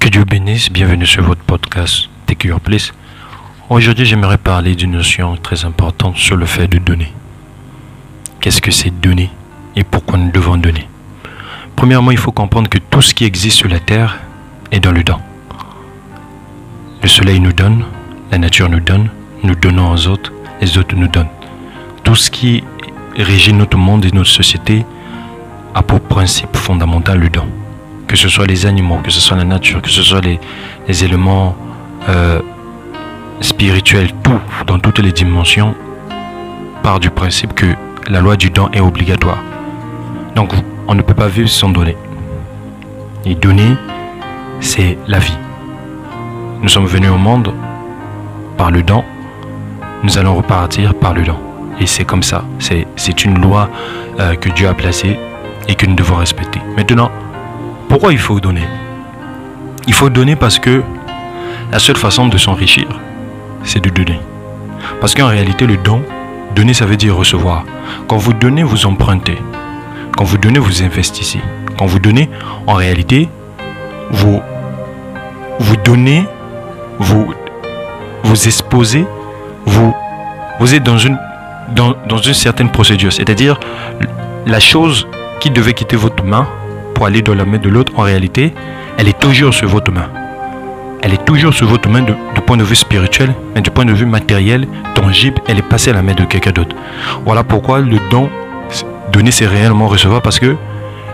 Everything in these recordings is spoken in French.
Que Dieu bénisse, bienvenue sur votre podcast Your Place. Aujourd'hui, j'aimerais parler d'une notion très importante sur le fait de donner. Qu'est-ce que c'est donner et pourquoi nous devons donner? Premièrement, il faut comprendre que tout ce qui existe sur la terre est dans le don. Le soleil nous donne, la nature nous donne, nous donnons aux autres, les autres nous donnent. Tout ce qui régit notre monde et notre société a pour principe fondamental le don. Que ce soit les animaux, que ce soit la nature, que ce soit les, éléments euh, spirituels, tout, dans toutes les dimensions, part du principe que la loi du don est obligatoire. Donc on ne peut pas vivre sans donner. Et donner, c'est la vie. Nous sommes venus au monde par le don, nous allons repartir par le don. Et c'est comme ça. C'est une loi euh, que Dieu a placée et que nous devons respecter. Maintenant, pourquoi il faut donner? Il faut donner parce que la seule façon de s'enrichir, c'est de donner. Parce qu'en réalité, le don, donner, ça veut dire recevoir. Quand vous donnez, vous empruntez. Quand vous donnez, vous investissez. Quand vous donnez, en réalité, vous, vous donnez, vous, vous exposez, vous, vous êtes dans une, dans, dans une certaine procédure. C'est-à-dire, la chose qui devait quitter votre main aller dans la main de l'autre, en réalité, elle est toujours sur votre main. Elle est toujours sur votre main du point de vue spirituel, mais du point de vue matériel, tangible, elle est passée à la main de quelqu'un d'autre. Voilà pourquoi le don, donner, c'est réellement recevoir, parce que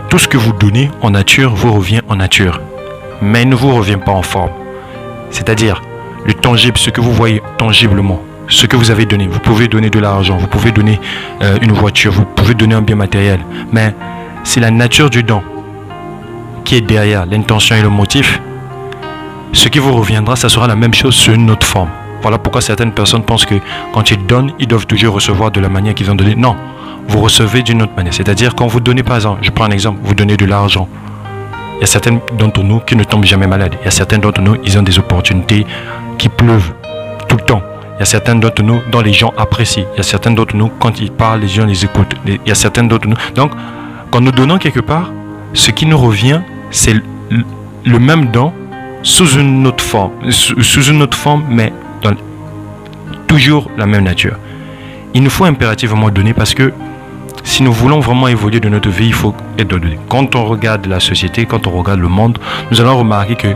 tout ce que vous donnez en nature vous revient en nature, mais ne vous revient pas en forme. C'est-à-dire, le tangible, ce que vous voyez tangiblement, ce que vous avez donné. Vous pouvez donner de l'argent, vous pouvez donner euh, une voiture, vous pouvez donner un bien matériel. Mais c'est la nature du don qui est derrière l'intention et le motif. Ce qui vous reviendra, ça sera la même chose sur une autre forme. Voilà pourquoi certaines personnes pensent que quand ils donnent, ils doivent toujours recevoir de la manière qu'ils ont donné. Non, vous recevez d'une autre manière. C'est-à-dire quand vous donnez, par exemple, je prends un exemple, vous donnez de l'argent. Il y a certains d'entre nous qui ne tombent jamais malades. Il y a certains d'entre nous, ils ont des opportunités qui pleuvent tout le temps. Il y a certains d'entre nous dont les gens apprécient. Il y a certains d'entre nous, quand ils parlent, les gens les écoutent. Il y a certains d'entre nous. Donc, quand nous donnons quelque part, ce qui nous revient, c'est le même don sous une autre forme, sous une autre forme, mais toujours la même nature. Il nous faut impérativement donner parce que si nous voulons vraiment évoluer de notre vie, il faut être donné. Quand on regarde la société, quand on regarde le monde, nous allons remarquer que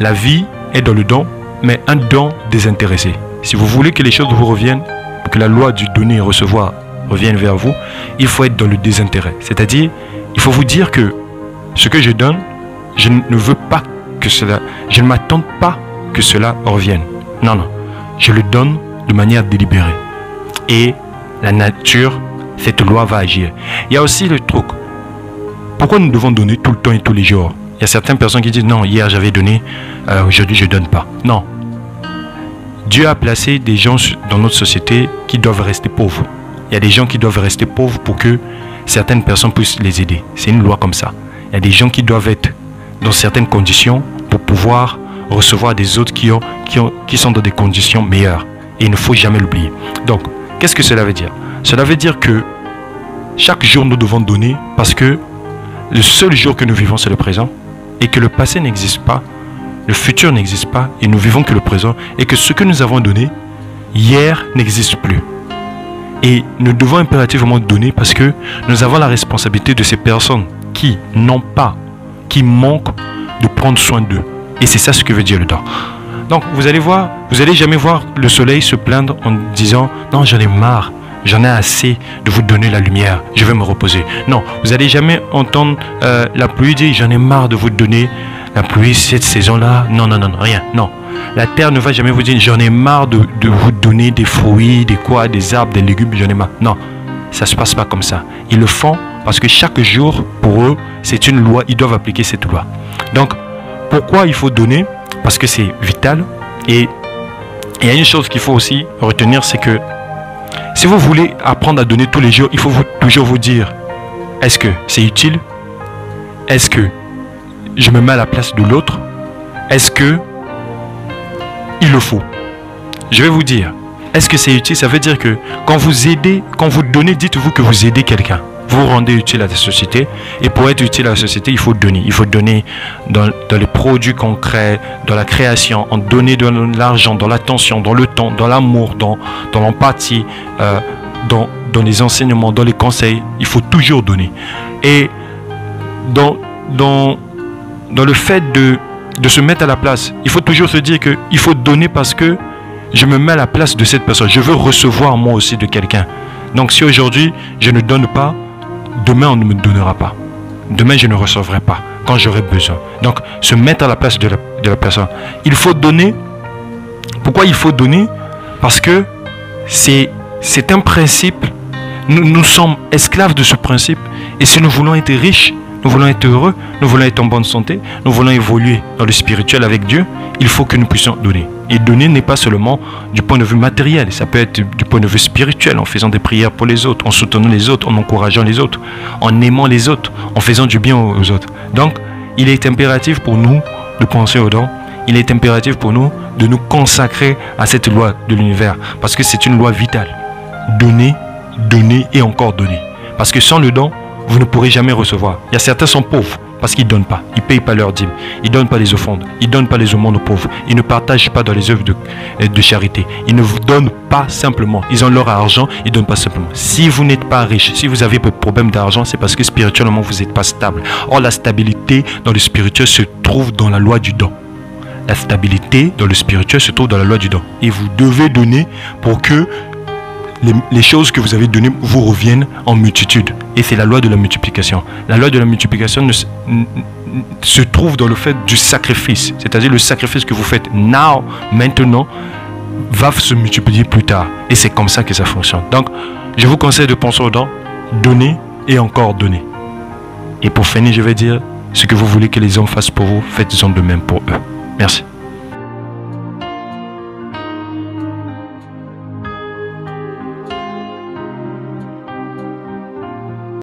la vie est dans le don, mais un don désintéressé. Si vous voulez que les choses vous reviennent, que la loi du donner et recevoir revienne vers vous, il faut être dans le désintérêt. C'est-à-dire, il faut vous dire que ce que je donne, je ne veux pas que cela, je ne m'attends pas que cela revienne. Non, non. Je le donne de manière délibérée. Et la nature, cette loi va agir. Il y a aussi le truc. Pourquoi nous devons donner tout le temps et tous les jours? Il y a certaines personnes qui disent non, hier j'avais donné, euh, aujourd'hui je ne donne pas. Non, Dieu a placé des gens dans notre société qui doivent rester pauvres. Il y a des gens qui doivent rester pauvres pour que certaines personnes puissent les aider. C'est une loi comme ça. Il y a des gens qui doivent être dans certaines conditions pour pouvoir recevoir des autres qui, ont, qui, ont, qui sont dans des conditions meilleures. Et il ne faut jamais l'oublier. Donc, qu'est-ce que cela veut dire? Cela veut dire que chaque jour, nous devons donner parce que le seul jour que nous vivons, c'est le présent. Et que le passé n'existe pas le futur n'existe pas et nous vivons que le présent et que ce que nous avons donné hier n'existe plus. Et nous devons impérativement donner parce que nous avons la responsabilité de ces personnes qui n'ont pas, qui manquent de prendre soin d'eux. Et c'est ça ce que veut dire le don. Donc vous allez voir, vous n'allez jamais voir le soleil se plaindre en disant non j'en ai marre, j'en ai assez de vous donner la lumière, je vais me reposer. Non, vous n'allez jamais entendre euh, la pluie dire j'en ai marre de vous donner la pluie cette saison-là. Non, non, non, rien. Non. La terre ne va jamais vous dire j'en ai marre de, vous donner des fruits, des quoi, des arbres, des légumes, j'en ai marre. Non, ça ne se passe pas comme ça. Ils le font parce que chaque jour, pour eux, c'est une loi. Ils doivent appliquer cette loi. Donc, pourquoi il faut donner? Parce que c'est vital. Et il y a une chose qu'il faut aussi retenir, c'est que si vous voulez apprendre à donner tous les jours, il faut toujours vous dire, est-ce que c'est utile? Est-ce que je me mets à la place de l'autre, est-ce que il le faut? Je vais vous dire, est-ce que c'est utile? Ça veut dire que quand vous aidez, quand vous donnez, dites-vous que vous aidez quelqu'un. Vous rendez utile à la société. Et pour être utile à la société, il faut donner. Il faut donner dans, les produits concrets, dans la création, en donner de l'argent, dans l'attention, dans le temps, dans l'amour, dans, l'empathie, euh, dans, dans les enseignements, dans les conseils. Il faut toujours donner. Et dans, dans, dans le fait de, de se mettre à la place, il faut toujours se dire qu'il faut donner parce que je me mets à la place de cette personne. Je veux recevoir moi aussi de quelqu'un. Donc si aujourd'hui je ne donne pas, demain on ne me donnera pas. Demain je ne recevrai pas quand j'aurai besoin. Donc se mettre à la place de la, personne. Il faut donner. Pourquoi il faut donner? Parce que c'est, un principe. Nous, nous sommes esclaves de ce principe. Et si nous voulons être riches, nous voulons être heureux, nous voulons être en bonne santé, nous voulons évoluer dans le spirituel avec Dieu, il faut que nous puissions donner. Et donner n'est pas seulement du point de vue matériel, ça peut être du point de vue spirituel, en faisant des prières pour les autres, en soutenant les autres, en encourageant les autres, en aimant les autres, en faisant du bien aux autres. Donc, il est impératif pour nous de penser aux dons. Il est impératif pour nous de nous consacrer à cette loi de l'univers, parce que c'est une loi vitale. Donner, donner et encore donner. Parce que sans le don, vous ne pourrez jamais recevoir. Il y a certains sont pauvres parce qu'ils ne donnent pas. Ils ne payent pas leurs dîmes. Ils ne donnent pas les offrandes. Ils ne donnent pas les aumônes aux pauvres. Ils ne partagent pas dans les œuvres de, euh, de charité. Ils ne vous donnent pas simplement. Ils ont leur argent. Ils ne donnent pas simplement. Si vous n'êtes pas riche, si vous avez un problème d'argent, c'est parce que spirituellement, vous n'êtes pas stable. Or, la stabilité dans le spirituel se trouve dans la loi du don. La stabilité dans le spirituel se trouve dans la loi du don. Et vous devez donner pour que les, choses que vous avez données vous reviennent en multitude. Et c'est la loi de la multiplication. La loi de la multiplication se trouve dans le fait du sacrifice. C'est-à-dire le sacrifice que vous faites now, maintenant, va se multiplier plus tard. Et c'est comme ça que ça fonctionne. Donc, je vous conseille de penser aux dents, donner et encore donner. Et pour finir, je vais dire, ce que vous voulez que les hommes fassent pour vous, faites-en de même pour eux. Merci.